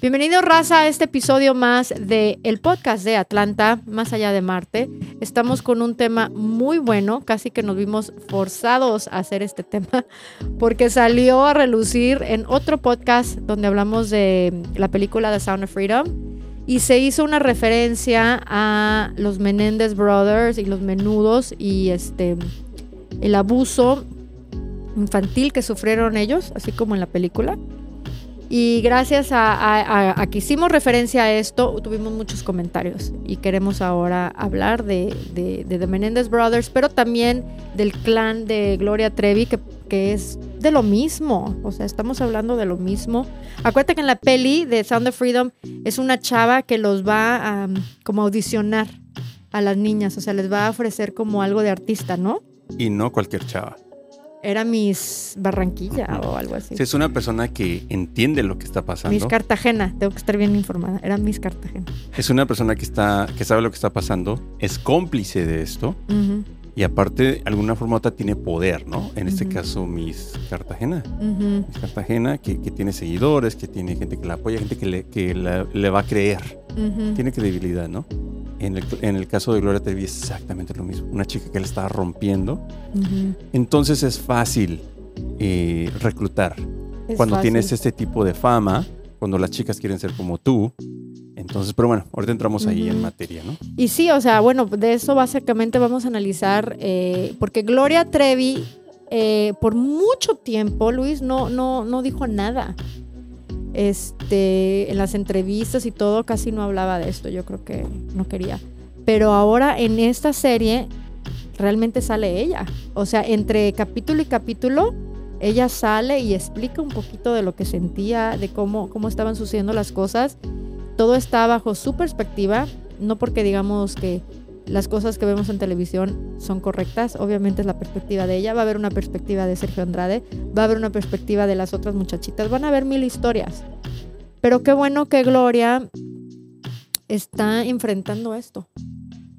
Bienvenido raza a este episodio más de el podcast de Atlanta, más allá de Marte. Estamos con un tema muy bueno, casi que nos vimos forzados a hacer este tema porque salió a relucir en otro podcast donde hablamos de la película The Sound of Freedom y se hizo una referencia a los Menendez Brothers y los menudos y este el abuso infantil que sufrieron ellos, así como en la película. Y gracias a, que hicimos referencia a esto, tuvimos muchos comentarios y queremos ahora hablar de, de, The Menendez Brothers, pero también del clan de Gloria Trevi, que, que, es de lo mismo. O sea, estamos hablando de lo mismo. Acuérdate que en la peli de Sound of Freedom es una chava que los va a como audicionar a las niñas, o sea, les va a ofrecer como algo de artista, ¿no? Y no cualquier chava. Era Miss Barranquilla o algo así. Sí, es una persona que entiende lo que está pasando. Miss Cartagena, tengo que estar bien informada. Era Miss Cartagena. Es una persona que está, que sabe lo que está pasando, es cómplice de esto. Y aparte, de alguna forma u otra tiene poder, ¿no? En este caso, Miss Cartagena. Miss Cartagena, que, tiene seguidores, que tiene gente que la apoya, gente que le, que le va a creer. Tiene credibilidad, ¿no? En el, caso de Gloria Trevi es exactamente lo mismo. Una chica que le está rompiendo. Entonces es fácil eh, reclutar. cuando tienes este tipo de fama, cuando las chicas quieren ser como tú. Entonces, pero bueno, ahorita entramos ahí en materia, ¿no? Y sí, o sea, bueno, de eso básicamente vamos a analizar, eh, porque Gloria Trevi, eh, por mucho tiempo, Luis, no, no, no dijo nada este, en las entrevistas y todo casi no hablaba de esto, yo creo que no quería. Pero ahora en esta serie realmente sale ella. O sea, entre capítulo y capítulo, ella sale y explica un poquito de lo que sentía, de cómo, cómo estaban sucediendo las cosas. Todo está bajo su perspectiva, no porque digamos que las cosas que vemos en televisión son correctas. Obviamente es la perspectiva de ella. Va a haber una perspectiva de Sergio Andrade. Va a haber una perspectiva de las otras muchachitas. Van a haber mil historias. Pero qué bueno que Gloria está enfrentando esto.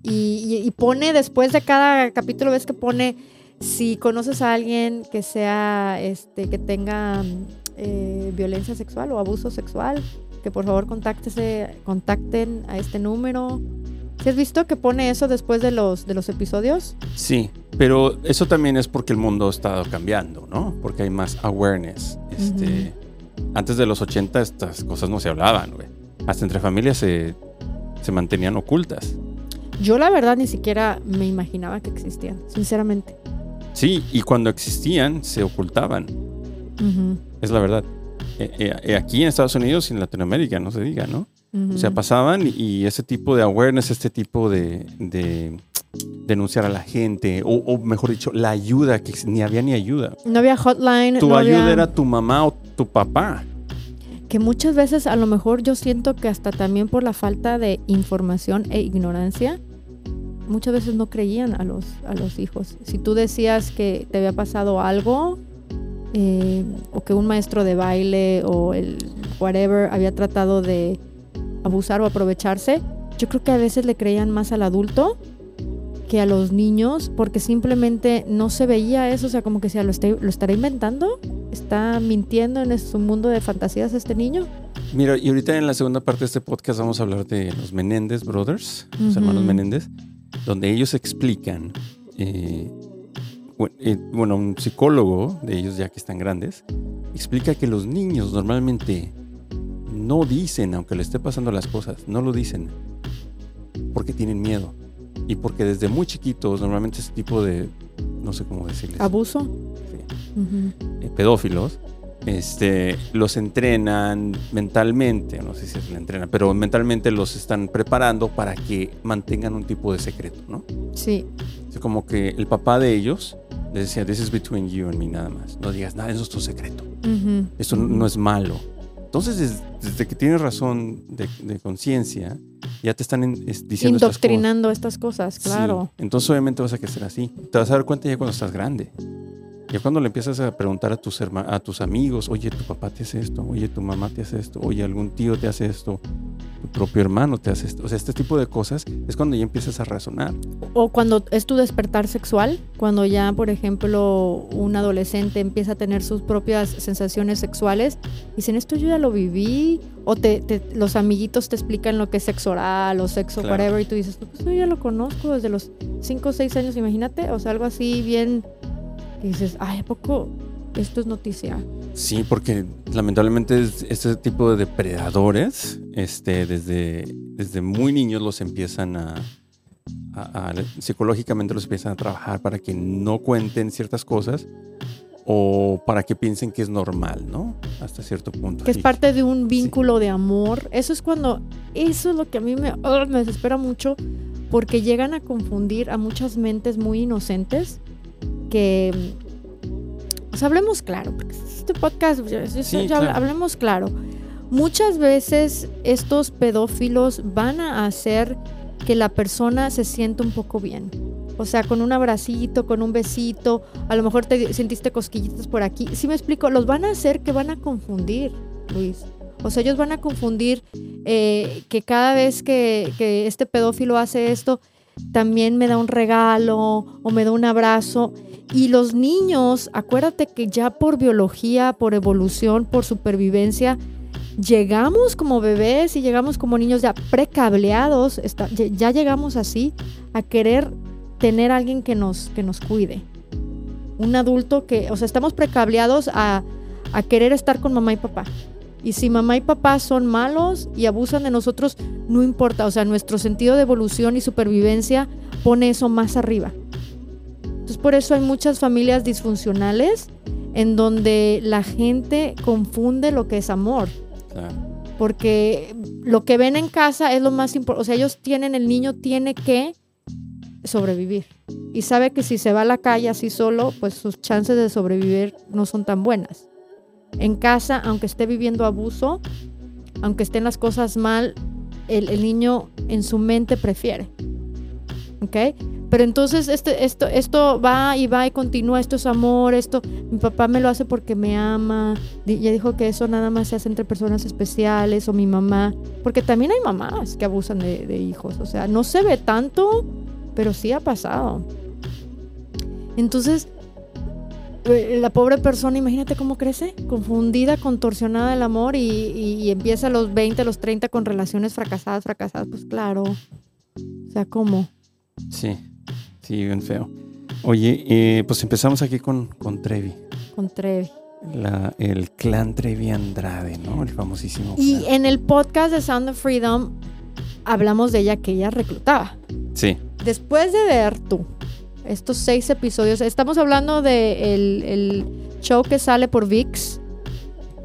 Y, pone después de cada capítulo, ves que pone, si conoces a alguien que sea, este, que tenga eh, violencia sexual o abuso sexual, que por favor contáctese, contacten a este número has visto que pone eso después de los, de los episodios? Sí, pero eso también es porque el mundo ha estado cambiando, ¿no? Porque hay más awareness. Este, Antes de los 80 estas cosas no se hablaban, güey. Hasta entre familias se, mantenían ocultas. Yo la verdad ni siquiera me imaginaba que existían, sinceramente. Sí, y cuando existían se ocultaban. Es la verdad. Eh, eh, aquí en Estados Unidos y en Latinoamérica, no se diga, ¿no? O sea, pasaban y ese tipo de awareness, este tipo de, denunciar a la gente, o, mejor dicho, la ayuda, que ni había ni ayuda. No había hotline. Tu no ayuda era tu mamá o tu papá. Que muchas veces a lo mejor yo siento que hasta también por la falta de información e ignorancia, muchas veces no creían a los, a los hijos. Si tú decías que te había pasado algo, eh, o que un maestro de baile o el whatever había tratado de abusar o aprovecharse, yo creo que a veces le creían más al adulto que a los niños porque simplemente no se veía eso, o sea, como que sea, lo, lo estará inventando, está mintiendo en su mundo de fantasías este niño. Mira, y ahorita en la segunda parte de este podcast vamos a hablar de los Menéndez Brothers, los hermanos Menéndez, donde ellos explican, eh, eh, bueno, un psicólogo de ellos ya que están grandes, explica que los niños normalmente no dicen, aunque le esté pasando las cosas, no lo dicen. Porque tienen miedo. Y porque desde muy chiquitos, normalmente ese tipo de, no sé cómo decirles. Abuso. Sí. Eh, pedófilos, este, los entrenan mentalmente, no sé si se entrenan, pero mentalmente los están preparando para que mantengan un tipo de secreto, ¿no? Sí. Es como que el papá de ellos les decía, this is between you and me nada más. No digas nada, eso es tu secreto. Eso no es malo. Entonces, desde, que tienes razón de, conciencia, ya te están diciendo Indoctrinando estas cosas, claro. Entonces, obviamente vas a crecer así. Te vas a dar cuenta ya cuando estás grande. Ya cuando le empiezas a preguntar a tus, a tus amigos, oye, tu papá te hace esto, oye, tu mamá te hace esto, oye, algún tío te hace esto. tu propio hermano te hace esto. O sea, este tipo de cosas es cuando ya empiezas a razonar. O cuando es tu despertar sexual, cuando ya, por ejemplo, un adolescente empieza a tener sus propias sensaciones sexuales, dicen, esto yo ya lo viví, o te, los amiguitos te explican lo que es sexo oral o sexo whatever, y tú dices, pues yo ya lo conozco desde los 5 o 6 años, imagínate, o sea, algo así bien, y dices, ay, ¿a poco esto es noticia? Sí, porque lamentablemente este tipo de depredadores, este, desde, desde muy niños los empiezan a, psicológicamente los empiezan a trabajar para que no cuenten ciertas cosas o para que piensen que es normal, ¿no? Hasta cierto punto. Que es parte de un vínculo de amor. Eso es cuando, eso es lo que a mí me, oh, me desespera mucho, porque llegan a confundir a muchas mentes muy inocentes que, pues hablemos claro, porque este podcast, hablemos claro. Muchas veces estos pedófilos van a hacer que la persona se sienta un poco bien. O sea, con un abracito, con un besito, a lo mejor te sentiste cosquillitas por aquí. Si me explico, los van a hacer que van a confundir, Luis. O sea, ellos van a confundir eh, que cada vez que, que este pedófilo hace esto, también me da un regalo o me da un abrazo. Y los niños, acuérdate que ya por biología, por evolución, por supervivencia, llegamos como bebés y llegamos como niños ya precableados, ya llegamos así a querer tener alguien que nos, que nos cuide. Un adulto que, o sea, estamos precableados a, a querer estar con mamá y papá. Y si mamá y papá son malos y abusan de nosotros, no importa. O sea, nuestro sentido de evolución y supervivencia pone eso más arriba. Entonces por eso hay muchas familias disfuncionales en donde la gente confunde lo que es amor. Porque lo que ven en casa es lo más importante. O sea, ellos tienen, el niño tiene que sobrevivir. Y sabe que si se va a la calle así solo, pues sus chances de sobrevivir no son tan buenas. En casa, aunque esté viviendo abuso, aunque estén las cosas mal, el, niño en su mente prefiere. ¿Ok? Pero entonces este, esto, esto va y va y continúa, esto es amor, esto, mi papá me lo hace porque me ama, ya dijo que eso nada más se hace entre personas especiales o mi mamá, porque también hay mamás que abusan de, de hijos, o sea, no se ve tanto, pero sí ha pasado. Entonces, la pobre persona, imagínate cómo crece, confundida, contorsionada del amor y, y, empieza a los 20, a los 30 con relaciones fracasadas, fracasadas, pues claro. O sea, ¿cómo? Sí. Sí, bien feo. Oye, eh, pues empezamos aquí con, con Trevi. Con Trevi. el clan Trevi Andrade, ¿no? El famosísimo. Y en el podcast de Sound of Freedom hablamos de ella que ella reclutaba. Sí. Después de ver tú estos seis episodios, estamos hablando de el, show que sale por VIX.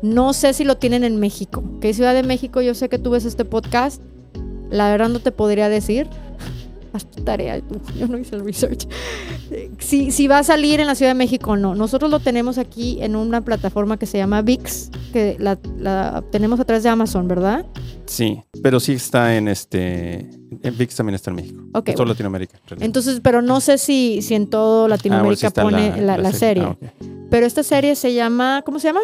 No sé si lo tienen en México. ¿Qué Ciudad de México? Yo sé que tú ves este podcast. La verdad no te podría decir tu tarea, yo no hice el research. Si, va a salir en la Ciudad de México no. Nosotros lo tenemos aquí en una plataforma que se llama VIX, que la, la tenemos a través de Amazon, ¿verdad? Sí, pero sí está en este. En VIX también está en México. Ok. En toda Latinoamérica. Entonces, pero no sé si, si en todo Latinoamérica ah, pone la, serie. Ah, pero esta serie se llama. ¿Cómo se llama?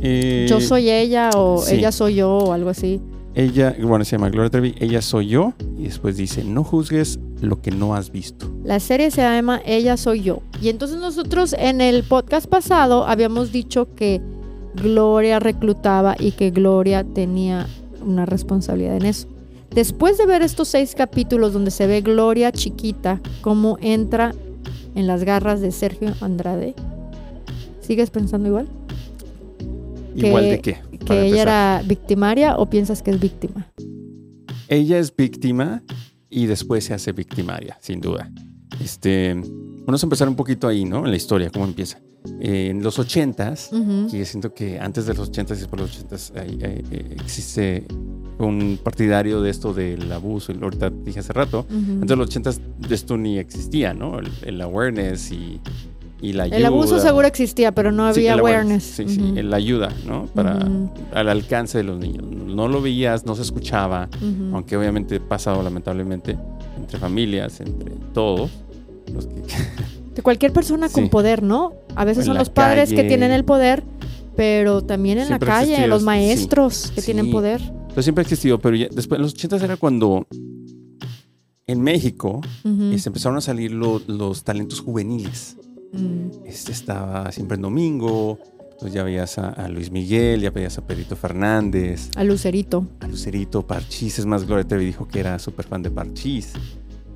Eh, yo soy ella o ella soy yo o algo así. Ella, bueno, se llama Gloria Trevi, ella soy yo, y después dice, no juzgues lo que no has visto. La serie se llama Ella soy yo. Y entonces nosotros en el podcast pasado habíamos dicho que Gloria reclutaba y que Gloria tenía una responsabilidad en eso. Después de ver estos seis capítulos donde se ve Gloria chiquita, cómo entra en las garras de Sergio Andrade, ¿sigues pensando igual? ¿Igual de qué? ¿Que ella era victimaria o piensas que es víctima? Ella es víctima y después se hace victimaria, sin duda. Este, vamos a empezar un poquito ahí, ¿no? En la historia, cómo empieza. en los ochentas, y siento que antes de los ochentas y después de los ochentas eh, existe un partidario de esto del abuso, ahorita dije hace rato, antes de los ochentas esto ni existía, ¿no? el awareness y el abuso seguro existía, pero no había awareness. Sí, sí, la ayuda, ¿no? Para al alcance de los niños. No lo veías, no se escuchaba, aunque obviamente ha pasado lamentablemente entre familias, entre todos. De cualquier persona con poder, ¿no? A veces son los padres que tienen el poder, pero también en la calle, los maestros que tienen poder. Entonces siempre ha existido, pero ya, después en los 80 era cuando en México Ujú. este, empezaron a salir lo- los talentos juveniles. Mm. Este estaba siempre en domingo, entonces ya veías a, a Luis Miguel, ya veías a Pedrito Fernández, A Lucerito. a Lucerito, Parchís, es más, Gloria Trevi dijo que era súper fan de Parchís.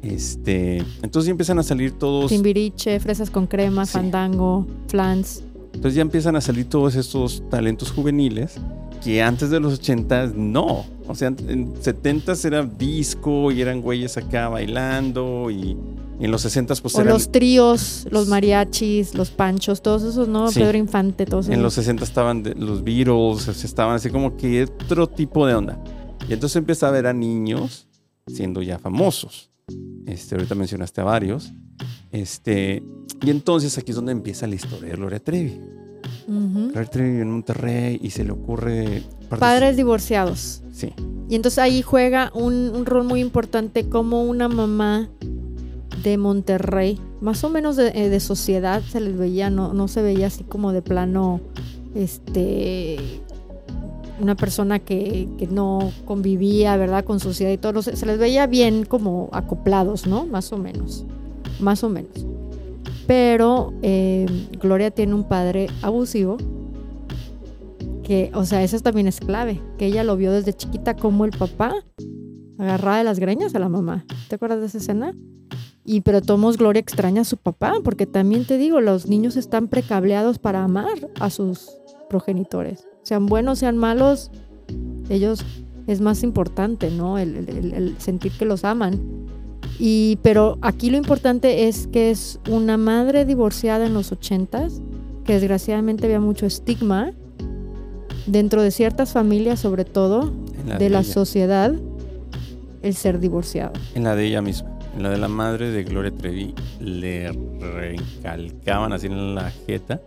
Este, entonces ya empiezan a salir todos, Timbiriche, Fresas con crema, Sí. Fandango, Flans. entonces ya empiezan a salir todos estos talentos juveniles que antes de los 80 no. O sea, en 70 era disco y eran güeyes acá bailando y, en los 60 pues O eran... los tríos, los mariachis, los panchos, todos esos, ¿no? Sí. Pedro Infante, todos esos. En los 60 estaban de- los Beatles, estaban así como que otro tipo de onda. Y entonces empieza a ver a niños siendo ya famosos. Este, ahorita mencionaste a varios. Este, y entonces aquí es donde empieza la historia de Gloria Trevi. Ujú. Gloria Trevi en Monterrey y se le ocurre... Padres divorciados. Sí, Y entonces ahí juega un, un rol muy importante como una mamá de Monterrey, más o menos de, eh, de sociedad se les veía, no, no se veía así como de plano, este, una persona que, que no convivía, ¿verdad? Con sociedad y todo, sé, se les veía bien como acoplados, ¿no? Más o menos, más o menos. Pero eh, Gloria tiene un padre abusivo que, o sea, eso también es clave, que ella lo vio desde chiquita como el papá agarraba de las greñas a la mamá. ¿Te acuerdas de esa escena? Y pero Tomos Gloria extraña a su papá, porque también te digo, los niños están precableados para amar a sus progenitores. Sean buenos, sean malos, ellos es más importante, ¿no? El, el- el- el sentir que los aman. Y, pero aquí lo importante es que es una madre divorciada en los ochentas, que desgraciadamente había mucho estigma dentro de ciertas familias, sobre todo la de la sociedad, el ser divorciado. En la de ella misma. En la de la madre de Gloria Trevi le recalcaban así en la jeta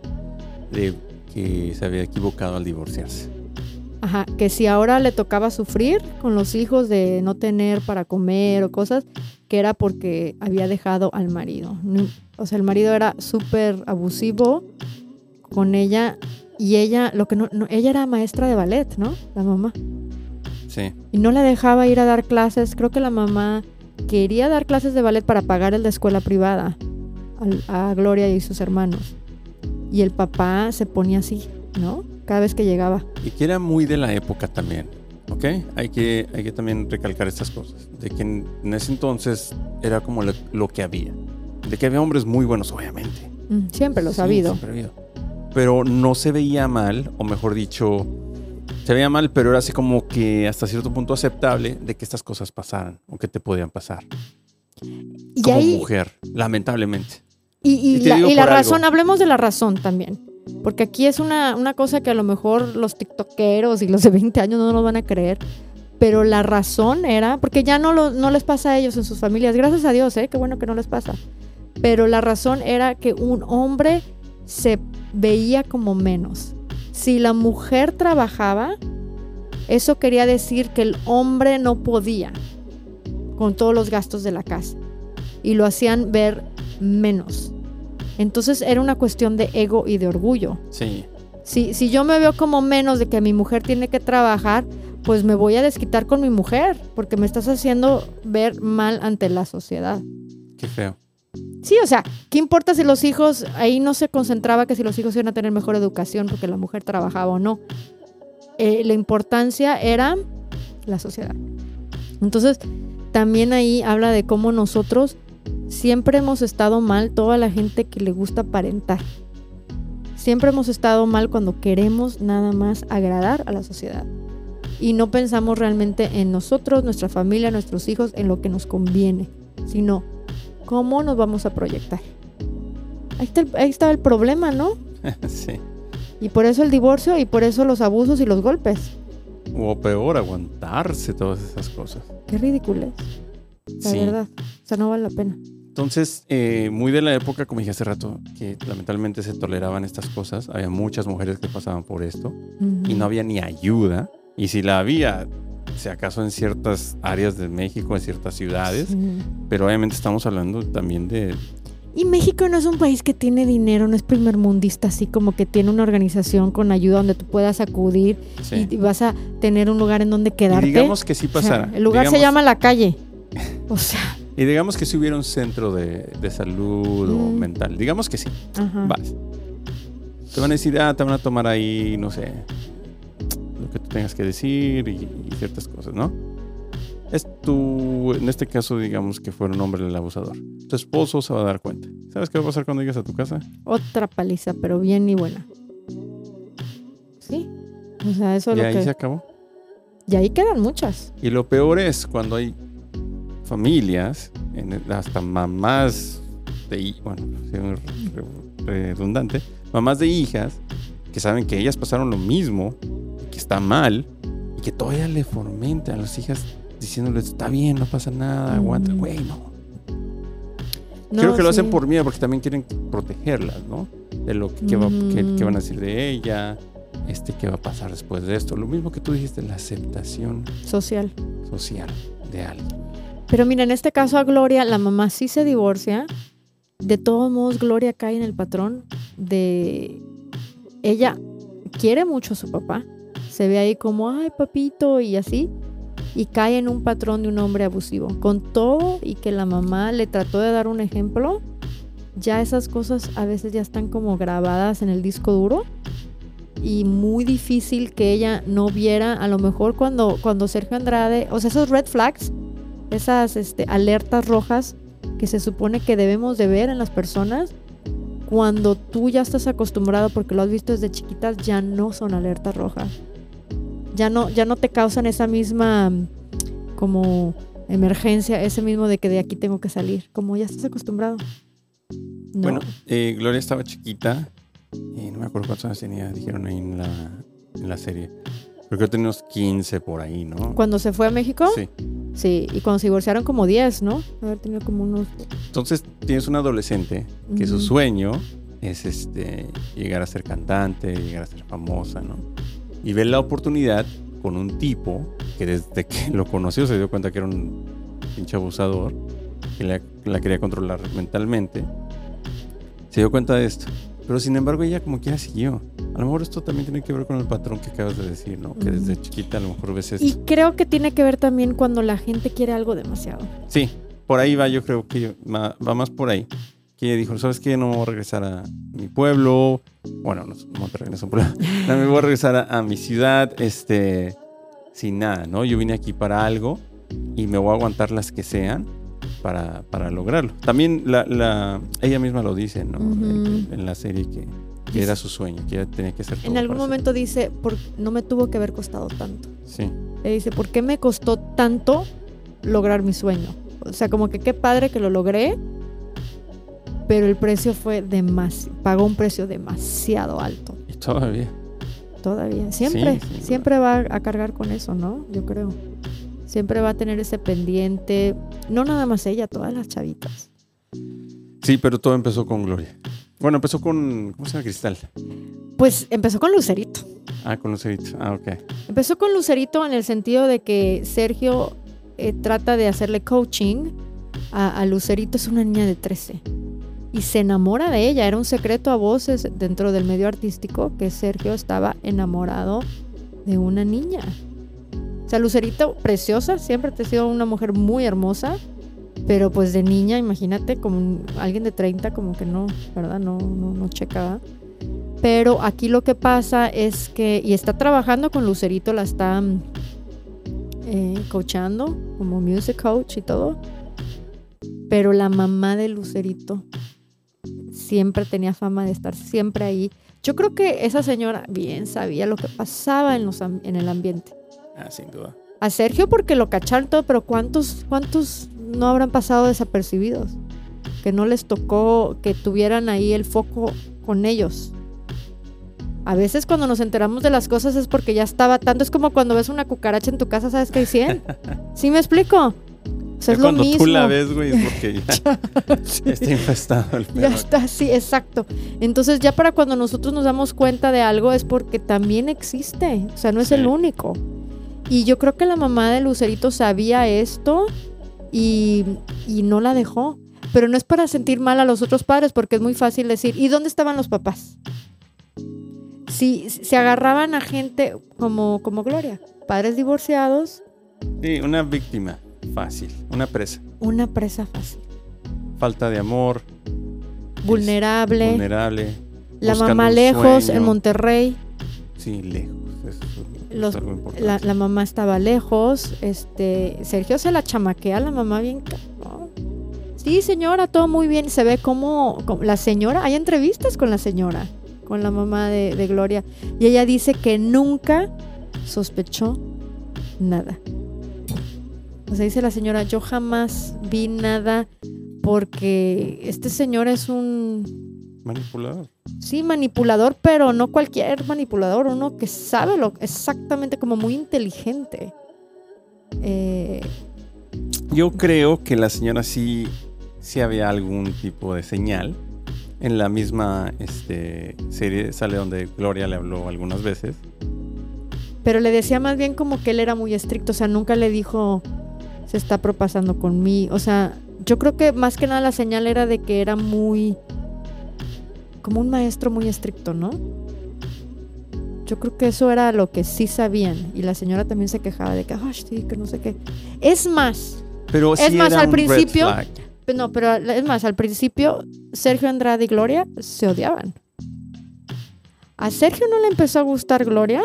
de que se había equivocado al divorciarse. Ajá, que si ahora le tocaba sufrir con los hijos de no tener para comer o cosas, que era porque había dejado al marido. O sea, el marido era súper abusivo con ella y ella, lo que no, no- ella era maestra de ballet, ¿no? La mamá. Sí. Y no la dejaba ir a dar clases. Creo que la mamá quería dar clases de ballet para pagar el de escuela privada al- a Gloria y sus hermanos. Y el papá se ponía así, ¿no? Cada vez que llegaba. Y que era muy de la época también, ¿ok? Hay que, hay que también recalcar estas cosas. De que en, ese entonces era como lo, lo que había. De que había hombres muy buenos, obviamente. Mm, Siempre lo he Sí, sabido. siempre ha habido. Pero no se veía mal, o mejor dicho, se veía mal, pero era así como que hasta cierto punto aceptable de que estas cosas pasaran o que te podían pasar. Y como ahí, mujer, lamentablemente. Y, y y te la, y razón, hablemos de la razón también. Porque aquí es una, una cosa que a lo mejor los tiktokeros y los de 20 años no nos van a creer. Pero la razón era, porque ya no, lo- no les pasa a ellos en sus familias, gracias a Dios, ¿eh? qué bueno que no les pasa. Pero la razón era que un hombre se veía como menos. Si la mujer trabajaba, eso quería decir que el hombre no podía con todos los gastos de la casa. Y lo hacían ver menos. Entonces era una cuestión de ego y de orgullo. Sí. Si, si yo me veo como menos de que mi mujer tiene que trabajar, pues me voy a desquitar con mi mujer, porque me estás haciendo ver mal ante la sociedad. Qué feo. Sí, o sea, ¿qué importa si los hijos, ahí no se concentraba que si los hijos iban a tener mejor educación porque la mujer trabajaba o no? Eh, la importancia era la sociedad. Entonces, también ahí habla de cómo nosotros siempre hemos estado mal, toda la gente que le gusta aparentar. Siempre hemos estado mal cuando queremos nada más agradar a la sociedad. Y no pensamos realmente en nosotros, nuestra familia, nuestros hijos, en lo que nos conviene, sino cómo nos vamos a proyectar. Ahí está, el, ahí está el problema, ¿no? sí. Y por eso el divorcio y por eso los abusos y los golpes. O peor, aguantarse todas esas cosas. Qué ridículo es, la sí. verdad. O sea, no vale la pena. Entonces, eh, muy de la época, como dije hace rato, que lamentablemente se toleraban estas cosas. Había muchas mujeres que pasaban por esto y no había ni ayuda. Y si la había, si acaso en ciertas áreas de México, en ciertas ciudades, Sí. pero obviamente estamos hablando también de Y México no es un país que tiene dinero, no es primer mundista, así como que tiene una organización con ayuda donde tú puedas acudir Sí. y vas a tener un lugar en donde Y quedarte. digamos que sí O sea, pasara. el lugar se Digamos- llama la calle. O sea, Y digamos que si hubiera un centro de, de salud o mental. Digamos que sí. ajá. Vas. Te van a decir, ah, te van a tomar ahí, no sé, lo que tú tengas que decir y, y ciertas cosas, ¿no? Es tu, en este caso, digamos que fuera un hombre el abusador. Tu esposo se va a dar cuenta. ¿Sabes qué va a pasar cuando llegues a tu casa? Otra paliza, pero bien y buena. Sí. O sea, eso es y lo ahí que. se acabó. Y ahí quedan muchas. Y lo peor es cuando hay familias, en- hasta mamás de bueno, redundante, mamás de hijas que saben que ellas pasaron lo mismo, que está mal, y que todavía le fomentan a las hijas diciéndoles, está bien, no pasa nada, aguanta, güey, no. No, Creo que lo hacen por miedo, porque también quieren protegerlas, ¿no? De lo que, que va- que- que van a decir de ella, este, qué va a pasar después de esto. Lo mismo que tú dijiste, la aceptación Social. social de alguien. Pero mira, en este caso a Gloria, la mamá sí se divorcia. De todos modos, Gloria cae en el patrón de... Ella quiere mucho a su papá. Se ve ahí como, ay, papito, y así. Y cae en un patrón de un hombre abusivo. Con todo y que la mamá le trató de dar un ejemplo, ya esas cosas a veces ya están como grabadas en el disco duro. Y muy difícil que ella no viera, a lo mejor cuando, cuando Sergio Andrade, o sea, esos red flags, esas este, alertas rojas que se supone que debemos de ver en las personas, cuando tú ya estás acostumbrado porque lo has visto desde chiquitas, ya no son alertas rojas. Ya no, ya no te causan esa misma como emergencia, ese mismo de que de aquí tengo que salir, como ya estás acostumbrado. No. Bueno, eh, Gloria estaba chiquita y no me acuerdo cuántos años tenía, dijeron ahí en la, en la serie. Creo que tenía unos 15 por ahí, ¿no? cuando se fue a México, Sí. sí, y cuando se divorciaron como 10, ¿no? Haber tenido como unos... Entonces tienes un adolescente que su Ujú. sueño es este llegar a ser cantante, llegar a ser famosa, ¿no? Y ve la oportunidad con un tipo que desde que lo conoció se dio cuenta que era un pinche abusador, que la, la quería controlar mentalmente. Se dio cuenta de esto. Pero sin embargo ella como quiera siguió. A lo mejor esto también tiene que ver con el patrón que acabas de decir, ¿no? Que desde chiquita a lo mejor ves esto. Y creo que tiene que ver también cuando la gente quiere algo demasiado. Sí, por ahí va, yo creo que va más por ahí. Que ella dijo, ¿sabes qué? No me voy a regresar a mi pueblo. Bueno, no, Monterrey no es un pueblo. No me voy a regresar a, a mi ciudad, este, sin nada, ¿no? Yo vine aquí para algo y me voy a aguantar las que sean para, para lograrlo. También la, la- ella misma lo dice, ¿no? En, la serie que, que era su sueño, que ella tenía que todo En algún momento dice, por, no me tuvo que haber costado tanto. Sí, Le dice, ¿por qué me costó tanto lograr mi sueño? O sea, como que qué padre que lo logré, pero el precio fue demasiado, pagó un precio demasiado alto. y todavía. Todavía. Siempre, siempre va a cargar con eso, ¿no? Yo creo. Siempre va a tener ese pendiente. No nada más ella, todas las chavitas. Sí, pero todo empezó con Gloria. Bueno, empezó con, ¿cómo se llama? Cristal. Pues empezó con Lucerito. Ah, con Lucerito. Ah, ok. Empezó con Lucerito en el sentido de que Sergio eh, trata de hacerle coaching a, a Lucerito, es una niña de 13. Y se enamora de ella. Era un secreto a voces dentro del medio artístico que Sergio estaba enamorado de una niña. O sea, Lucerito, preciosa, siempre ha sido una mujer muy hermosa. Pero pues de niña, imagínate, como alguien de 30, como que no, ¿verdad? No, no, no checa. ¿verdad? Pero aquí lo que pasa es que, y está trabajando con Lucerito, la está mm, eh, coachando como music coach y todo. Pero la mamá de Lucerito siempre tenía fama de estar siempre ahí. Yo creo que esa señora bien sabía lo que pasaba en, los, en el ambiente. Ah, sin duda. A Sergio porque lo cacharon todo, pero ¿cuántos, cuántos no habrán pasado desapercibidos? Que no les tocó que tuvieran ahí el foco con ellos. A veces cuando nos enteramos de las cosas es porque ya estaba tanto. Es como cuando ves una cucaracha en tu casa, ¿sabes qué hay 100? ¿Sí me explico? O sea, es lo cuando mismo. tú la ves, güey, es porque ya está infestado el perro. Ya está, sí, exacto. Entonces ya para cuando nosotros nos damos cuenta de algo es porque también existe, o sea, no es Sí. el único. Y yo creo que la mamá de Lucerito sabía esto y, y no la dejó. pero no es para sentir mal a los otros padres, porque es muy fácil decir, ¿y dónde estaban los papás? Si se agarraban a gente como, como Gloria, padres divorciados. Sí, una víctima fácil, una presa. Una presa fácil. Falta de amor. Vulnerable. Vulnerable. La mamá lejos, en Monterrey. Sí, lejos. La, la, mamá estaba lejos. Este, Sergio se la chamaquea la mamá bien. Sí, señora, todo muy bien. Se ve como, la señora, hay entrevistas con la señora, con la mamá de, de Gloria. Y ella dice que nunca sospechó nada. O sea, dice la señora, yo jamás vi nada porque este señor es un... Manipulador. Sí, manipulador, pero no cualquier manipulador, uno que sabe lo exactamente como muy inteligente. Eh, yo creo que la señora sí, sí había algún tipo de señal. En la misma este, serie sale donde Gloria le habló algunas veces. Pero le decía más bien como que él era muy estricto, o sea, nunca le dijo se está propasando con mí. O sea, yo creo que más que nada la señal era de que era muy como un maestro muy estricto, ¿no? Yo creo que eso era lo que sí sabían. Y la señora también se quejaba de que, ay, sí, que no sé qué. Es más. Pero es sí más, era al un principio. red flag. No, pero es más, al principio Sergio Andrade y Gloria se odiaban. A Sergio no le empezó a gustar Gloria.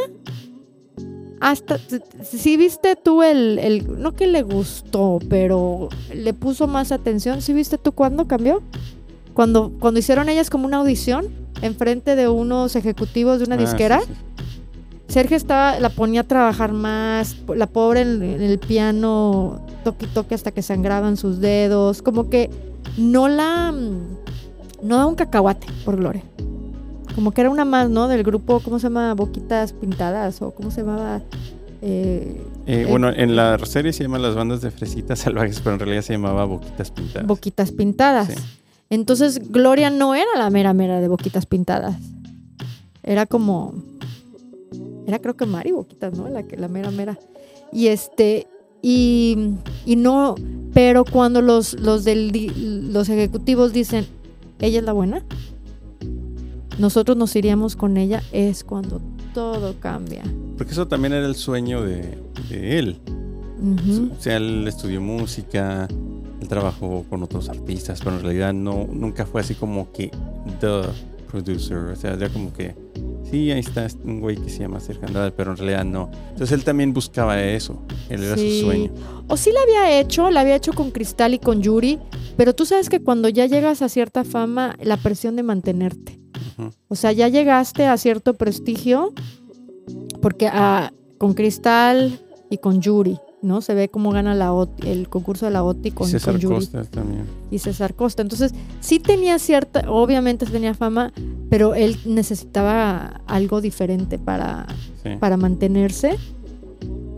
Hasta, si viste tú el, el, no que le gustó, pero le puso más atención, si viste tú cuándo cambió? Cuando, cuando hicieron ellas como una audición enfrente de unos ejecutivos de una Ah, disquera. sí, sí. Sergio estaba, la ponía a trabajar más, la pobre en, en el piano, toque y toque hasta que sangraban sus dedos, como que no la, mm, no da un cacahuate por Gloria. Como que era una más, ¿no? Del grupo, ¿cómo se llama? Boquitas Pintadas o ¿cómo se llamaba? Eh, Eh, Eh, bueno, en la serie se llaman las bandas de fresitas salvajes, pero en realidad se llamaba Boquitas Pintadas. Boquitas Pintadas. Sí. Entonces Gloria no era la mera mera de Boquitas Pintadas. Era como... Era creo que Mari Boquitas, ¿no? La, que, la mera mera. Y este... Y, y no... Pero cuando los, los, del, los ejecutivos dicen, ella es la buena, nosotros nos iríamos con ella, es cuando todo cambia. Porque eso también era el sueño de, de él. O sea, él estudió música, él trabajó con otros artistas, pero en realidad no, nunca fue así como que the producer. O sea, era como que, sí, ahí está un güey que se llama Sergio Andrade, pero en realidad no. Entonces él también buscaba eso. Él era Sí. su sueño. O sí la había hecho, la había hecho con Cristal y con Yuri, pero tú sabes que cuando ya llegas a cierta fama, la presión de mantenerte. O sea, ya llegaste a cierto prestigio, porque ah, con Cristal y con Yuri, ¿no? Se ve cómo gana la OTI, el concurso de la OTI Y con, César con Yuri Costa también. y César Costa. Entonces, sí tenía cierta, obviamente tenía fama, pero él necesitaba algo diferente para, Sí. para mantenerse.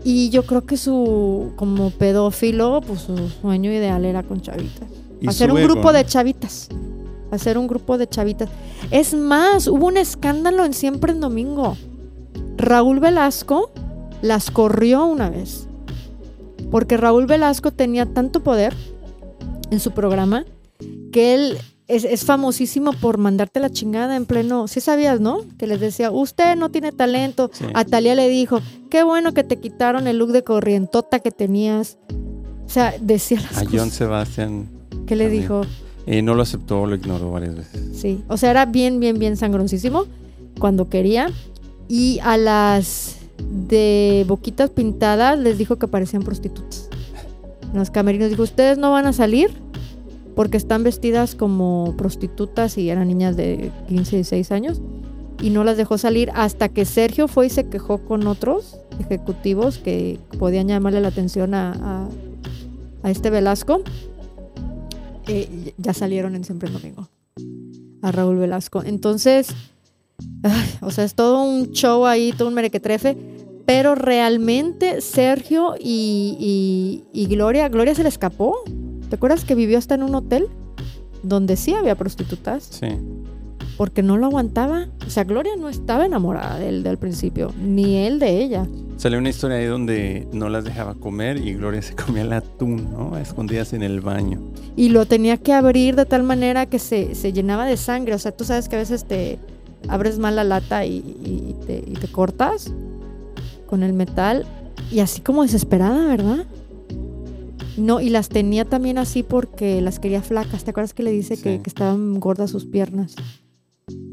Y yo creo que su, como pedófilo, pues su sueño ideal era con chavitas. Y hacer un ego, grupo ¿no? de chavitas. Hacer un grupo de chavitas. Es más, hubo un escándalo en Siempre en Domingo. Raúl Velasco las corrió una vez. Porque Raúl Velasco tenía tanto poder en su programa que él es, es famosísimo por mandarte la chingada en pleno. Sí sabías, ¿no? Que les decía, usted no tiene talento. Sí. A Talía le dijo, qué bueno que te quitaron el look de corrientota que tenías. O sea, decía las A John cosas. Sebastian ¿Qué le también. dijo? eh, no lo aceptó, lo ignoró varias veces. Sí. O sea, era bien, bien, bien sangroncísimo cuando quería. Y a las de boquitas pintadas les dijo que parecían prostitutas. Los camerinos dijo, ustedes no van a salir porque están vestidas como prostitutas y eran niñas de 15 y 16 años. Y no las dejó salir hasta que Sergio fue y se quejó con otros ejecutivos que podían llamarle la atención a, a- este Velasco. Eh, ya salieron en Siempre Domingo a Raúl Velasco. Entonces, ay, o sea, es todo un show ahí, todo un merequetrefe. Pero realmente Sergio y, y- y Gloria, Gloria se le escapó. ¿Te acuerdas que vivió hasta en un hotel donde sí había prostitutas? Sí. porque no lo aguantaba. O sea, Gloria no estaba enamorada de él del principio, ni él de ella. Salió una historia ahí donde no las dejaba comer y Gloria se comía el atún, ¿no? Escondidas en el baño. Y lo tenía que abrir de tal manera que se, se llenaba de sangre. O sea, tú sabes que a veces te abres mal la lata y, y te, y te cortas con el metal. Y así como desesperada, ¿verdad? No, y las tenía también así porque las quería flacas. ¿Te acuerdas que le dice que, estaban gordas sus piernas?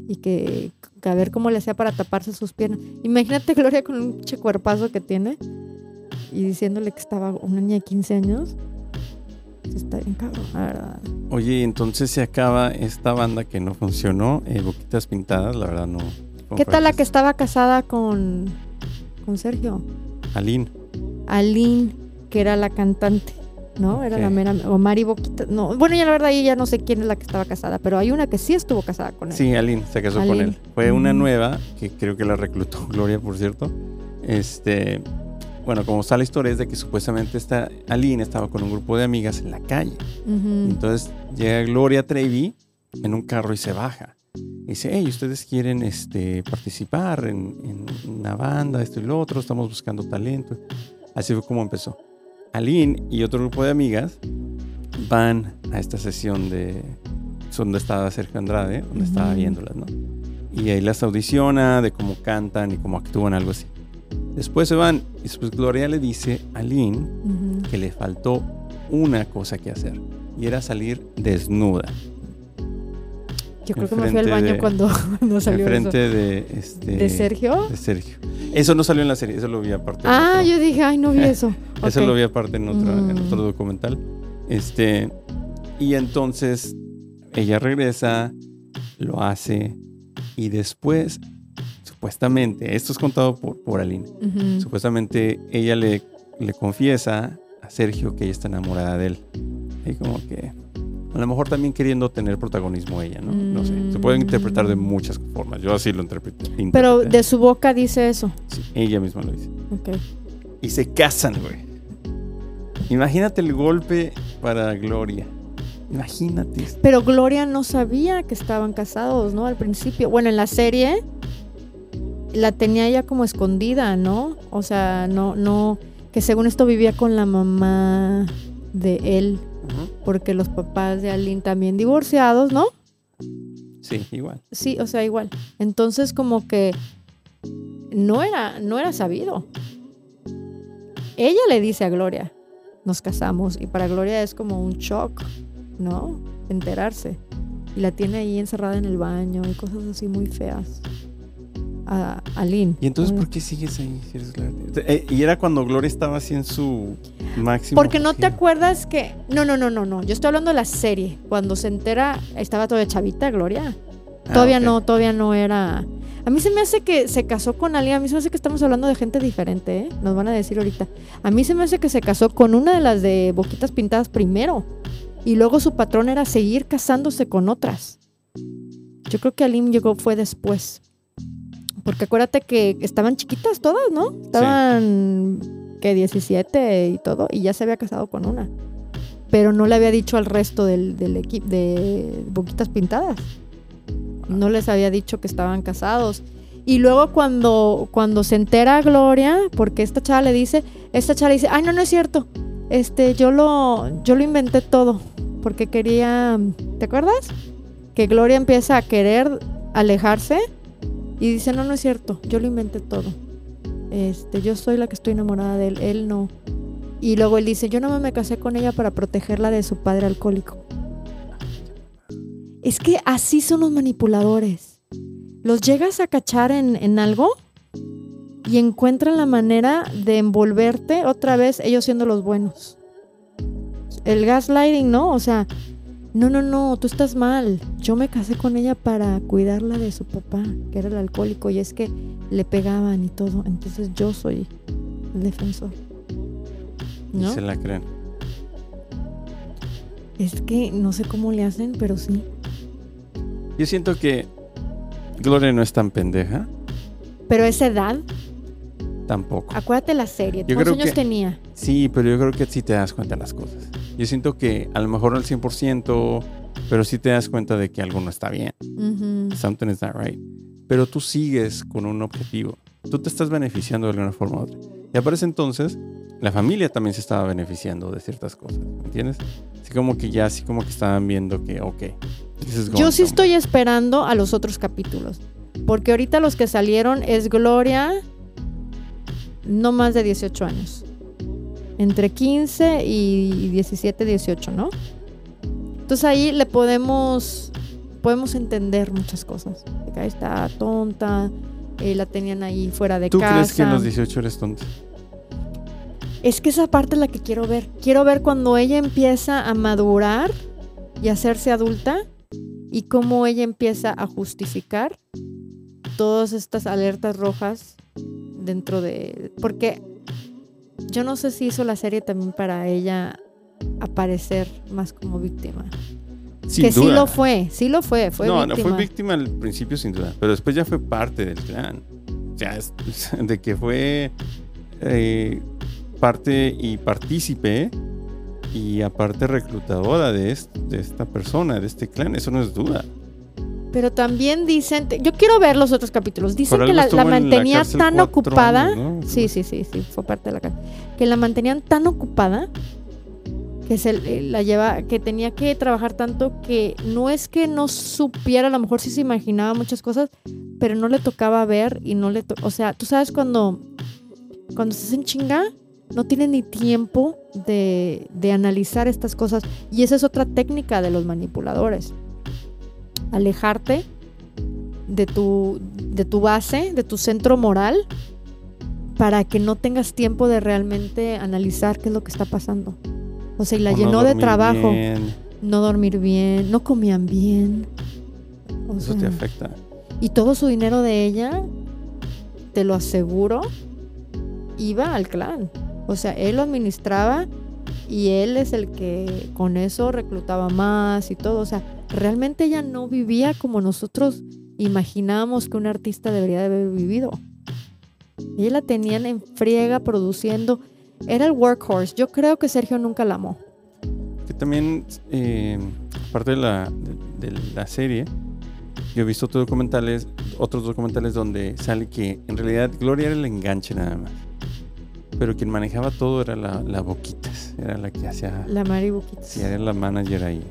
Y que, que a ver cómo le hacía para taparse sus piernas. Imagínate Gloria con un che cuerpazo que tiene y diciéndole que estaba una niña de 15 años. Está bien cabrón, la verdad. Oye, entonces se acaba esta banda que no funcionó, eh, Boquitas Pintadas, la verdad no. ¿Qué tal la que estaba casada con, con Sergio? Aline. Aline, que era la cantante, ¿no? Era la mera. O Mari Boquita. No, bueno, ya la verdad, ahí ya no sé quién es la que estaba casada, pero hay una que sí estuvo casada con él. Sí, Aline se casó con él. Fue una nueva, que creo que la reclutó Gloria, por cierto. Este, bueno, como está la historia es de que supuestamente esta Aline estaba con un grupo de amigas en la calle. Entonces llega Gloria Trevi en un carro y se baja. Y dice, hey, ¿ustedes quieren este, participar en, en una banda, esto y lo otro? Estamos buscando talento. Así fue como empezó. Aline y otro grupo de amigas van a esta sesión de donde estaba Sergio Andrade, donde estaba viéndolas, ¿no? Y ahí las audiciona de cómo cantan y cómo actúan, algo así. Después se van y después Gloria le dice a Ujú. que le faltó una cosa que hacer y era salir desnuda Yo creo que me fui al baño de- cuando, cuando salió eso. enfrente de este ¿De Sergio? de Sergio. Eso no salió en la serie, eso lo vi aparte. Ah, otro- yo dije, ay, no vi eso. Eso lo vi aparte en otro, en Mm. otro documental. Este y entonces ella regresa, lo hace y después supuestamente, esto es contado por, por Aline, supuestamente ella le, le confiesa a Sergio que ella está enamorada de él. Y como que a lo mejor también queriendo tener protagonismo ella, ¿no? No sé. Se puede interpretar de muchas formas. Yo así lo interpreté. Pero de su boca dice eso. Sí, ella misma lo dice. Ok. Y se casan, güey. Imagínate el golpe para Gloria. Imagínate. esto. Pero Gloria no sabía que estaban casados, ¿no? Al principio. Bueno, en la serie la tenía ella como escondida, ¿no? O sea, no, no, que según esto vivía con la mamá de él, porque los papás de Aline también divorciados, ¿no? Sí, igual. Sí, o sea, igual. Entonces como que no era, no era sabido. Ella le dice a Gloria, nos casamos, y para Gloria es como un shock, ¿no? Enterarse. Y la tiene ahí encerrada en el baño y cosas así muy feas. A Aline. ¿Y entonces por qué sigues ahí? si eres Gloria? Eh, y era cuando Gloria estaba así en su máximo. Porque no te acuerdas que... No, no, no, no, no. Yo estoy hablando de la serie. Cuando se entera, estaba todavía chavita Gloria. Ah, Todavía no, todavía no era. A mí se me hace que se casó con alguien. A mí se me hace que estamos hablando de gente diferente, ¿eh? Nos van a decir ahorita. A mí se me hace que se casó con una de las de boquitas pintadas primero. Y luego su patrón era seguir casándose con otras. Yo creo que Alim llegó fue después. Porque acuérdate que estaban chiquitas todas, ¿no? Estaban que 17 y todo. Y ya se había casado con una. Pero no le había dicho al resto del, del equipo de boquitas pintadas no les había dicho que estaban casados. Y luego cuando, cuando se entera Gloria, porque esta chava le dice, esta chava le dice, ay, no, no es cierto. Este, yo lo, yo lo inventé todo. Porque quería. ¿Te acuerdas? Que Gloria empieza a querer alejarse. Y dice, no, no es cierto. Yo lo inventé todo. Este, yo soy la que estoy enamorada de él, él no. Y luego él dice, yo no me casé con ella para protegerla de su padre alcohólico. Es que así son los manipuladores. Los llegas a cachar en, en algo y encuentran la manera de envolverte otra vez ellos siendo los buenos. El gaslighting, ¿no? O sea, no, no, no, tú estás mal. Yo me casé con ella para cuidarla de su papá, que era el alcohólico, y es que le pegaban y todo. Entonces yo soy el defensor. Y ¿No? se la creen. Es que no sé cómo le hacen, pero sí. Yo siento que Gloria no es tan pendeja, Pero esa edad, tampoco. acuérdate la serie. ¿Cuántos años que- tenía? Sí, pero yo creo que sí te das cuenta de las cosas. Yo siento que a lo mejor al 100% pero sí te das cuenta de que algo no está bien. Ujú. Something is not right. Pero tú sigues con un objetivo. Tú te estás beneficiando de alguna forma u otra. Y aparece entonces, la familia también se estaba beneficiando de ciertas cosas. ¿Me entiendes? Así como que ya, así como que estaban viendo que, ok. Yo sí somewhere. estoy esperando a los otros capítulos. Porque ahorita los que salieron es Gloria, no más de 18 años. Entre 15 y 17, 18, ¿no? Entonces ahí le podemos, podemos entender muchas cosas. Ahí está tonta, eh, la tenían ahí fuera de ¿Tú casa. crees que en los 18 eres tonto? Es que esa parte es la que quiero ver. Quiero ver cuando ella empieza a madurar y a hacerse adulta y cómo ella empieza a justificar todas estas alertas rojas dentro de... Porque yo no sé si hizo la serie también para ella aparecer más como víctima. Sin que sí lo fue, sí lo fue, fue no, víctima. no fue víctima al principio sin duda, pero después ya fue parte del clan. O sea, es- de que fue eh, parte y partícipe y aparte reclutadora de, de esta persona, de este clan, eso no es duda. Pero también dicen, yo quiero ver los otros capítulos, dicen que la, mantenía cárcel tan ocupada. años, ¿no? Sí, sí, sí, sí, fue parte de la casa. Que la mantenían tan ocupada que se eh, la lleva, que tenía que trabajar tanto que no es que no supiera, a lo mejor sí se imaginaba muchas cosas, pero no le tocaba ver y no le, to- o sea, tú sabes cuando cuando estás en chinga no tiene ni tiempo de, de analizar estas cosas y esa es otra técnica de los manipuladores. Alejarte de tu de tu base, de tu centro moral para que no tengas tiempo de realmente analizar qué es lo que está pasando. O sea, y la O no llenó de trabajo, bien, no dormir bien, no comían bien. O Eso te afecta. y todo su dinero de ella, te lo aseguro, iba al clan. O sea, él lo administraba y él es el que con eso reclutaba más y todo. O sea, realmente ella no vivía como nosotros imaginábamos que un artista debería de haber vivido. Ella la tenían en friega produciendo. Era el workhorse. Yo creo que Sergio nunca la amó. Que también, eh, aparte de la, de, de la serie, yo he visto otros documentales, otros documentales donde sale que en realidad Gloria era el enganche nada más. Pero quien manejaba todo era la, la Boquitas, era la que hacía, La Mari Buquitas. sí, era la manager ahí.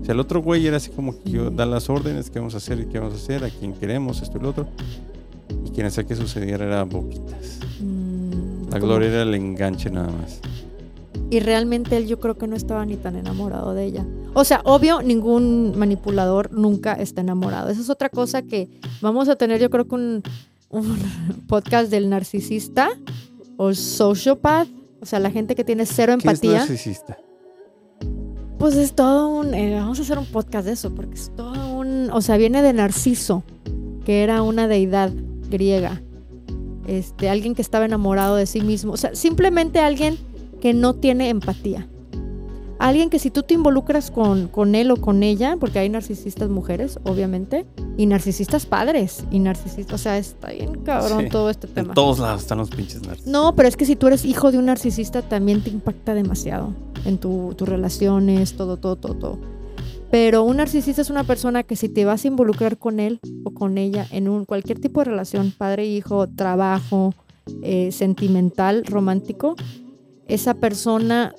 O sea, el otro güey era así como que yo da las órdenes, qué vamos a hacer y qué vamos a hacer, a quien queremos, esto y lo otro. Y quien hacía que sucediera era Boquitas. Mm, La Gloria era el enganche nada más. Y realmente él yo creo que no estaba ni tan enamorado de ella. O sea, obvio, ningún manipulador nunca está enamorado. Esa es otra cosa que vamos a tener, yo creo que un, un podcast del narcisista o sociopath. O sea, la gente que tiene cero ¿Qué es empatía. narcisista? Pues es todo un... eh, vamos a hacer un podcast de eso, porque es todo un... O sea, viene de Narciso, que era una deidad griega. Este, alguien que estaba enamorado de sí mismo. O sea, simplemente alguien que no tiene empatía. Alguien que si tú te involucras con, con él o con ella, porque hay narcisistas mujeres, obviamente, y narcisistas padres, y narcisistas... O sea, está bien cabrón Sí, todo este En tema. todos lados están los pinches narcisistas. No, pero es que si tú eres hijo de un narcisista también te impacta demasiado en tu- tus relaciones, todo, todo, todo, todo. Pero un narcisista es una persona que si te vas a involucrar con él o con ella en un cualquier tipo de relación, padre, hijo, trabajo, eh, sentimental, romántico, esa persona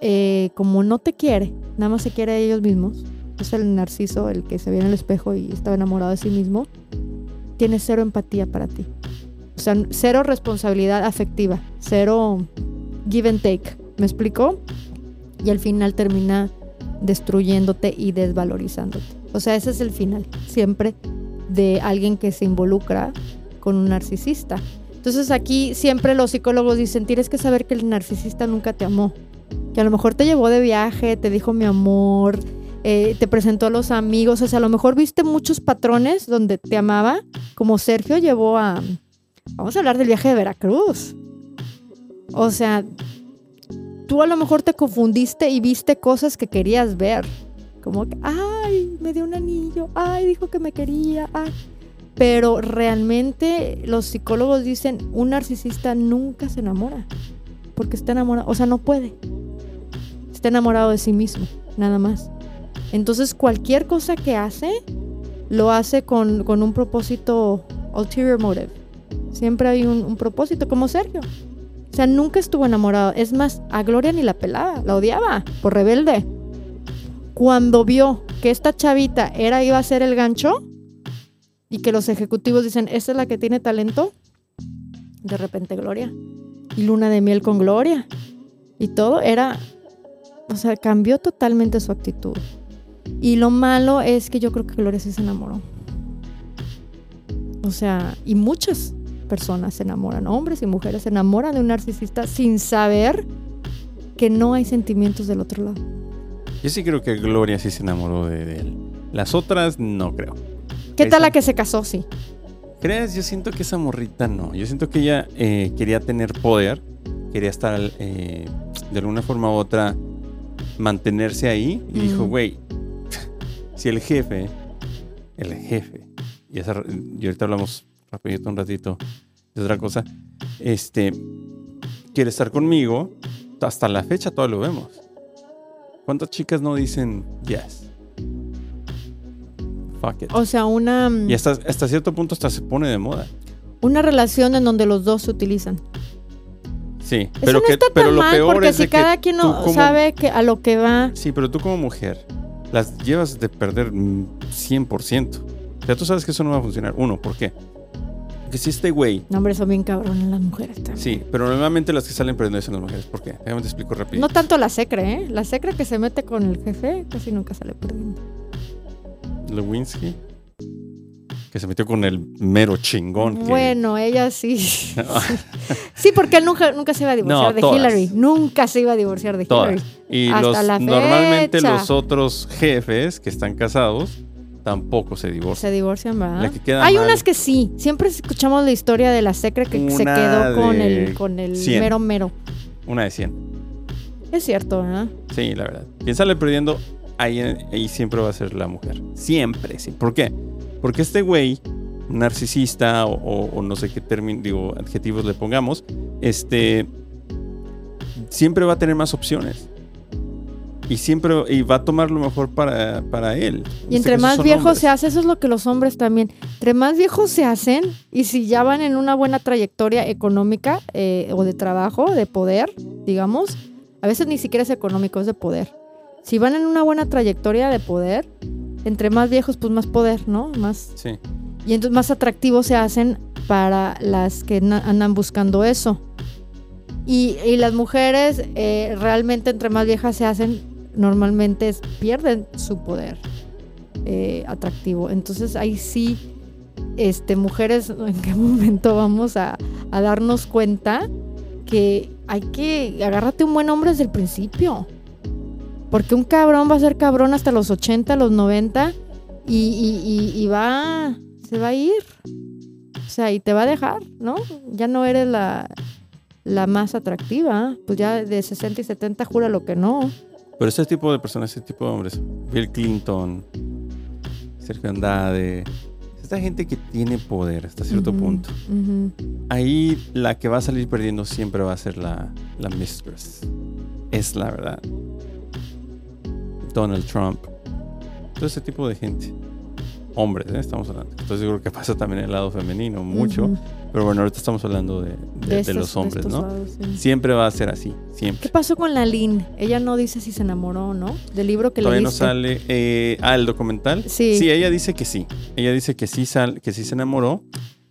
eh, como no te quiere, nada más se quiere a ellos mismos, es el narciso, el que se ve en el espejo y estaba enamorado de sí mismo, tiene cero empatía para ti. O sea, cero responsabilidad afectiva, cero give and take. ¿Me explico? Y al final termina destruyéndote y desvalorizándote. O sea, ese es el final, siempre, de alguien que se involucra con un narcisista. Entonces aquí siempre los psicólogos dicen, tienes que saber que el narcisista nunca te amó. Que a lo mejor te llevó de viaje, te dijo mi amor, eh, te presentó a los amigos. O sea, a lo mejor viste muchos patrones donde te amaba, como Sergio llevó a, Vamos a hablar del viaje de Veracruz. O sea, tú a lo mejor te confundiste y viste cosas que querías ver. Como ay, me dio un anillo, ay, dijo que me quería, ay. Pero realmente los psicólogos dicen, un narcisista nunca se enamora. Porque está enamorado, o sea, no puede. Está enamorado de sí mismo, nada más. Entonces cualquier cosa que hace, lo hace con, con un propósito ulterior motive. Siempre hay un, propósito, como Sergio. O sea, nunca estuvo enamorado. Es más, a Gloria ni la pelaba, la odiaba por rebelde. Cuando vio que esta chavita era iba a ser el gancho y que los ejecutivos dicen, esta es la que tiene talento, de repente Gloria. Y luna de miel con Gloria. Y todo era, o sea, cambió totalmente su actitud. Y lo malo es que yo creo que Gloria sí se enamoró. O sea, y muchas personas se enamoran, hombres y mujeres se enamoran de un narcisista sin saber que no hay sentimientos del otro lado. Yo sí creo que Gloria sí se enamoró de, de él. Las otras no creo. ¿Qué tal la que se casó? Sí. ¿Crees? Yo siento que esa morrita no. Yo siento que ella eh, quería tener poder, quería estar eh, de alguna forma u otra, mantenerse ahí. Y dijo, güey, si el jefe, el jefe, y, esa, y ahorita hablamos rapidito un ratito de otra cosa, este, quiere estar conmigo, hasta la fecha todo lo vemos. ¿Cuántas chicas no dicen yes? Fuck it. O sea, una, Y hasta, hasta cierto punto hasta se pone de moda. una relación en donde los dos se utilizan. Sí, Eso pero, no que, está pero tan lo mal peor porque es de si que cada quien tú no como- sabe que a lo que va. Sí, pero tú como mujer las llevas de perder mm, 100%. Ya tú sabes que eso no va a funcionar. Uno, ¿por qué? Porque si este güey... No, hombre, son bien cabrones las mujeres también. Sí, pero normalmente las que salen perdiendo son las mujeres. ¿Por qué? Déjame te explico rápido. No tanto la secre, ¿eh? La secre que se mete con el jefe casi nunca sale perdiendo. Lewinsky, que se metió con el mero chingón. que- Bueno, ella sí. sí, porque él nunca, nunca se iba a divorciar No, de todas. Hillary. Nunca se iba a divorciar de Todas. Hillary. Y Hasta los, la normalmente los otros jefes que están casados tampoco se divorcian. Se divorcian, ¿verdad? Que Hay mal- unas que sí. Siempre escuchamos la historia de la secre que se quedó con el, con el 100. mero mero. Una de 100. Es cierto, ¿verdad? Sí, la verdad. Quien sale perdiendo, ahí, ahí siempre va a ser la mujer. Siempre, sí. ¿Por qué? Porque este güey, narcisista o, o- o no sé qué término, digo, adjetivos le pongamos, este, siempre va a tener más opciones. Y siempre y va a tomar lo mejor para, para él. Y entre más hombres. se hace, eso es lo que los hombres también. Entre más viejos se hacen y si ya van en una buena trayectoria económica eh, o de trabajo, de poder, digamos, a veces ni siquiera es económico, es de poder. Si van en una buena trayectoria de poder, entre más viejos, pues más poder, ¿no? Más Sí. y entonces más atractivos se hacen para las que andan buscando eso. Y, y las mujeres eh, realmente entre más viejas se hacen, normalmente pierden su poder eh, atractivo. Entonces ahí sí, este, mujeres, ¿en qué momento vamos a, a darnos cuenta que hay que agárrate un buen hombre desde el principio? Porque un cabrón va a ser cabrón hasta los 80, los 90 y, y- y- y va, se va a ir. O sea, y te va a dejar, ¿no? Ya no eres la, la más atractiva. Pues ya de 60 y 70 jura lo que no. Pero ese tipo de personas, ese tipo de hombres, Bill Clinton, Sergio Andrade, esta gente que tiene poder hasta cierto Ujú, punto. ujú. Ahí la que va a salir perdiendo siempre va a ser la, la mistress. Es la verdad. Donald Trump. Todo ese tipo de gente. Hombres, ¿eh? estamos hablando. Entonces yo creo que pasa también el lado femenino mucho. Pero bueno, ahorita estamos hablando de, de- de estos- los hombres, ¿no? lados, sí. Siempre va a ser así, ¿Qué siempre. pasó con la Lynn? Ella no dice si se enamoró o no del libro que Todavía no leíste. sale. eh, ah, el documental. Sí. Sí, ella dice que sí. Ella dice que sí, sal, que sí se enamoró,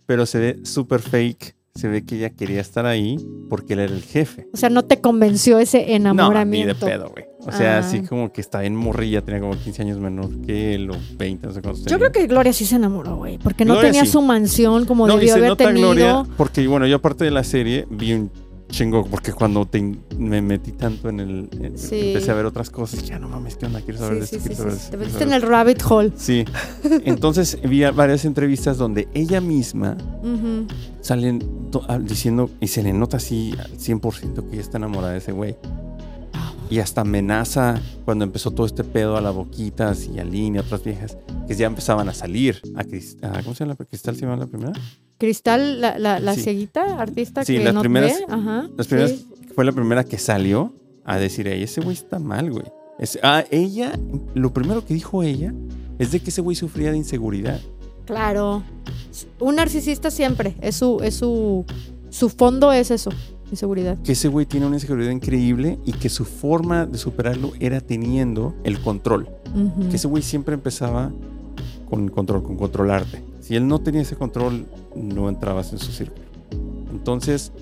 pero se ve súper fake. Se ve que ella quería estar ahí porque él era el jefe. O sea, no te convenció ese No, ni de enamoramiento. pedo, güey. O sea, Ah. así como que está en morrilla, tenía como 15 años menor que él, o 20, no sé cuántos Yo tenía. creo que Gloria sí se enamoró, güey. Porque no Gloria tenía sí. su mansión como no, debió haber nota tenido. Gloria, porque bueno, yo aparte de la serie vi un chingo, porque cuando te- me metí tanto en el... en- Sí. Empecé a ver otras cosas ya no mames, ¿qué onda? Quiero saber Sí, de esto, sí, quiero saber de esto, Te metiste en el rabbit hole. Sí. Entonces vi varias entrevistas donde ella misma Ujú. salen ah, diciendo y se le nota así al 100% que ella está enamorada de ese güey. Y hasta amenaza cuando empezó todo este pedo a la Boquitas y a Línea, otras viejas, que ya empezaban a salir. A Crist- a- ¿Cómo se llama? la- ¿Cristal se llama la primera? Cristal, la, la, la Sí. cieguita, artista Sí, que las no primeras- ve. Ajá. Las primeras sí. fue la primera que salió a decir, "Ey, ese güey está mal, güey. Es- ah, ella, lo primero que dijo ella es de que ese güey sufría de inseguridad. Claro. Un narcisista siempre, es su, es su, su fondo es eso, inseguridad. Que ese güey tiene una inseguridad increíble y que su forma de superarlo era teniendo el control. Ujú. Que ese güey siempre empezaba con control, con controlarte. Si él no tenía ese control, no entrabas en su círculo. Entonces,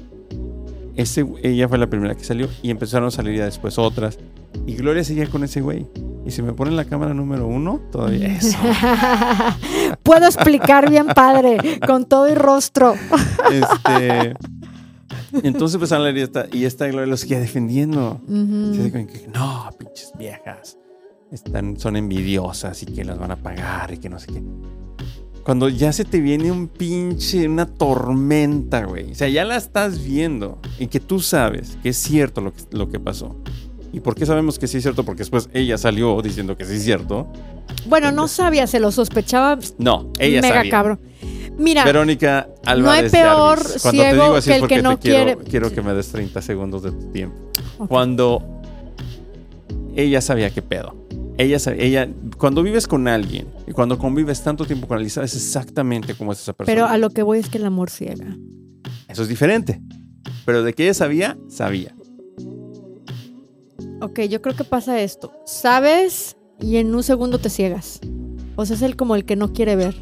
ese, ella fue la primera que salió y empezaron a salir ya después otras. Y Gloria seguía con ese güey. Y si me ponen la cámara número uno, todavía eso. Puedo explicar bien padre, con todo y rostro. Este, entonces empezaron a leer y esta, Gloria lo seguía defendiendo. Como que, no, pinches viejas. Están, son envidiosas y que las van a pagar y que no sé qué. Cuando ya se te viene un pinche, una tormenta, güey. O sea, ya la estás viendo y que tú sabes que es cierto lo que, lo que pasó. ¿Y por qué sabemos que sí es cierto? Porque después ella salió diciendo que sí es cierto. Bueno, no sabía, se lo sospechaba No, ella mega sabía. cabrón. Mira, Verónica Álvarez peor Jarvis. Cuando te ciego digo así que es el porque que no te quiero, quiere- quiero que me des 30 segundos de tu tiempo. Cuando ella sabía qué pedo. Ella, ella, cuando vives con alguien y cuando convives tanto tiempo con alguien, sabes exactamente cómo es esa persona. pero a lo que voy es que el amor ciega. Eso es diferente. Pero de que ella sabía, sabía. Ok, yo creo que pasa esto. Sabes y en un segundo te ciegas. O sea, es el como el que no quiere ver.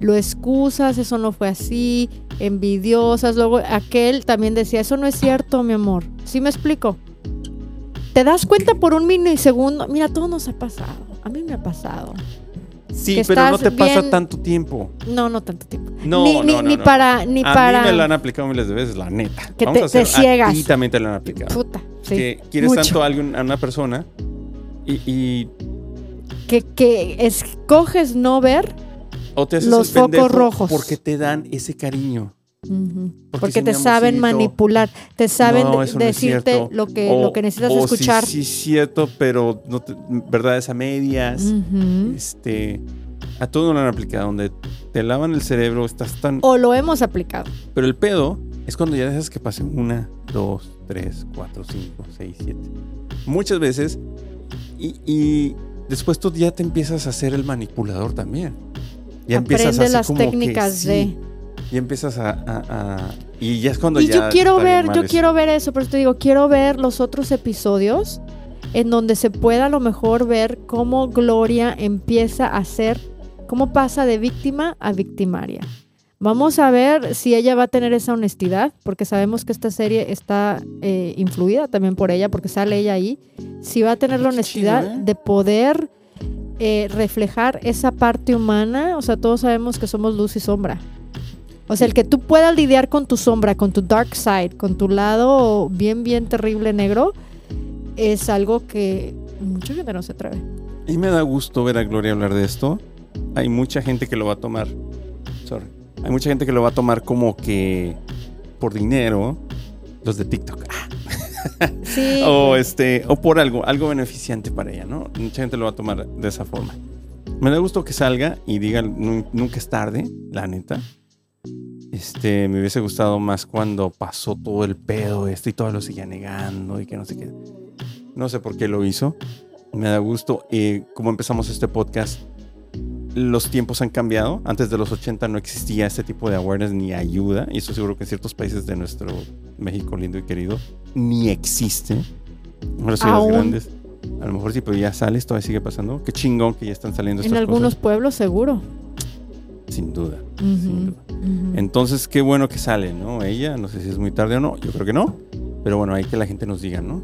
Lo excusas, eso no fue así, envidiosas. Luego aquel también decía, eso no es cierto, mi amor. ¿Sí me explico? Te das cuenta por un milisegundo. Mira, todo nos ha pasado. A mí me ha pasado. Sí, pero no te pasa tanto tiempo. No, no tanto tiempo. No, ni, no, ni, no, ni no. para, ni a para. mí me lo han aplicado miles de veces, la neta. Que Vamos te- a te ciegas. Ti también te lo han aplicado. Puta, sí. que quieres mucho. tanto a, alguien, a una persona y, y- Que, que escoges no ver o te haces Los el focos rojos. porque te dan ese cariño. Ujú. Porque Porque, si te saben amorcito- manipular, te saben No, no decirte lo que, O- lo que necesitas o escuchar. Sí, sí, cierto, pero no te- verdades a medias. Ujú. Este, a todo lo han aplicado, donde te lavan el cerebro, estás tan... O lo hemos aplicado. Pero el pedo es cuando ya dejas que pase una, dos, tres, cuatro, cinco, seis, siete. Muchas veces. Y, y después tú ya te empiezas a ser el manipulador también. Ya empiezas Aprende así las como que técnicas sí, de. Ya empiezas a, a- a- Y ya es cuando Y ya. yo quiero ver, yo eso. quiero ver eso, por eso te digo, quiero ver los otros episodios en donde se pueda a lo mejor ver cómo Gloria empieza a ser, cómo pasa de víctima a victimaria. Vamos a ver si ella va a tener esa honestidad, porque sabemos que esta serie está eh, influida también por ella, porque sale ella ahí. Si va a tener la honestidad ¿eh? de poder eh, reflejar esa parte humana. O sea, todos sabemos que somos luz y sombra. O sea, el que tú puedas lidiar con tu sombra, con tu dark side, con tu lado bien, bien terrible negro, es algo que mucha gente no se atreve. Y me da gusto ver a Gloria hablar de esto. Hay mucha gente que lo va a tomar. Sorry. Hay mucha gente que lo va a tomar como que por dinero. Los de TikTok. Ah, Sí. o este. O por algo, algo beneficiante para ella, ¿no? Mucha gente lo va a tomar de esa forma. Me da gusto que salga y diga "Nu- nunca es tarde, la neta. Este, me hubiese gustado más cuando pasó todo el pedo este y todo lo seguía negando y que no sé qué. No sé por qué lo hizo. Me da gusto. Eh, como empezamos este podcast, los tiempos han cambiado. Antes de los 80 no existía este tipo de awareness ni ayuda. Y eso seguro que en ciertos países de nuestro México lindo y querido ni existe. En ciudades Aún. grandes. A lo mejor sí, pero ya sales, todavía sigue pasando. Qué chingón que ya están saliendo en estas algunos cosas. pueblos seguro. Sin duda. Sin duda. Entonces, qué bueno que sale, ¿no? Ella, no sé si es muy tarde o no. Yo creo que no. Pero bueno, hay que la gente nos diga, ¿no?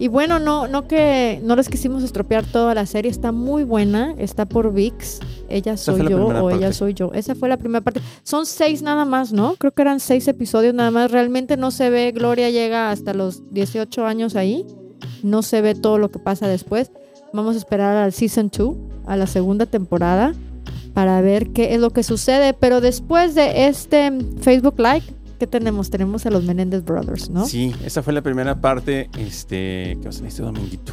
Y bueno, no, no que no les quisimos estropear toda la serie, está muy buena, está por VIX. Ella soy yo o ella soy yo. Esa fue la primera parte. Son seis nada más, ¿no? Creo que eran seis episodios nada más. Realmente no se ve, Gloria llega hasta los 18 años ahí. No se ve todo lo que pasa después. Vamos a esperar al season 2, a la segunda temporada, para ver qué es lo que sucede. Pero después de este Facebook Live, ¿qué tenemos? Tenemos a los Menendez Brothers, ¿no? Sí, esa fue la primera parte este, que vamos a este dominguito.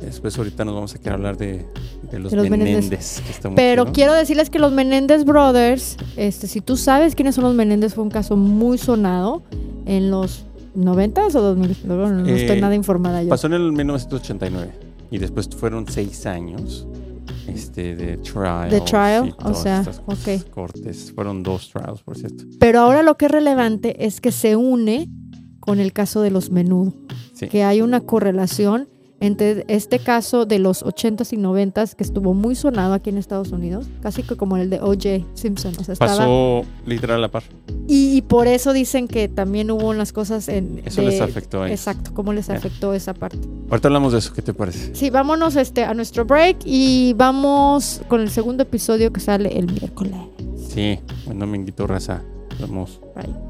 Después ahorita nos vamos a quedar a hablar de, de los, De los Menéndez. Menéndez. que está muy Pero quiero decirles que los Menéndez Brothers, este, si tú sabes quiénes son los Menéndez, fue un caso muy sonado en los 90s o 2000. Luego no Eh, estoy nada informada yo. Pasó en el 1989. Y después fueron seis años este, de trial. De trial, o sea, ok. Cortes. Fueron dos trials, por cierto. Pero ahora lo que es relevante es que se une con el caso de los menudo. Que hay una correlación entre este caso de los 80s y 90s que estuvo muy sonado aquí en Estados Unidos, casi que como el de O.J. Simpson. O sea, Pasó literal a la par. Y, por eso dicen que también hubo unas cosas en... Eso les afectó a Exacto, cómo les afectó esa parte. Ahorita hablamos de eso, ¿qué te parece? Sí, vámonos este, a nuestro break y vamos con el segundo episodio que sale el miércoles. Sí, bueno, me invito raza. Vamos. Bye.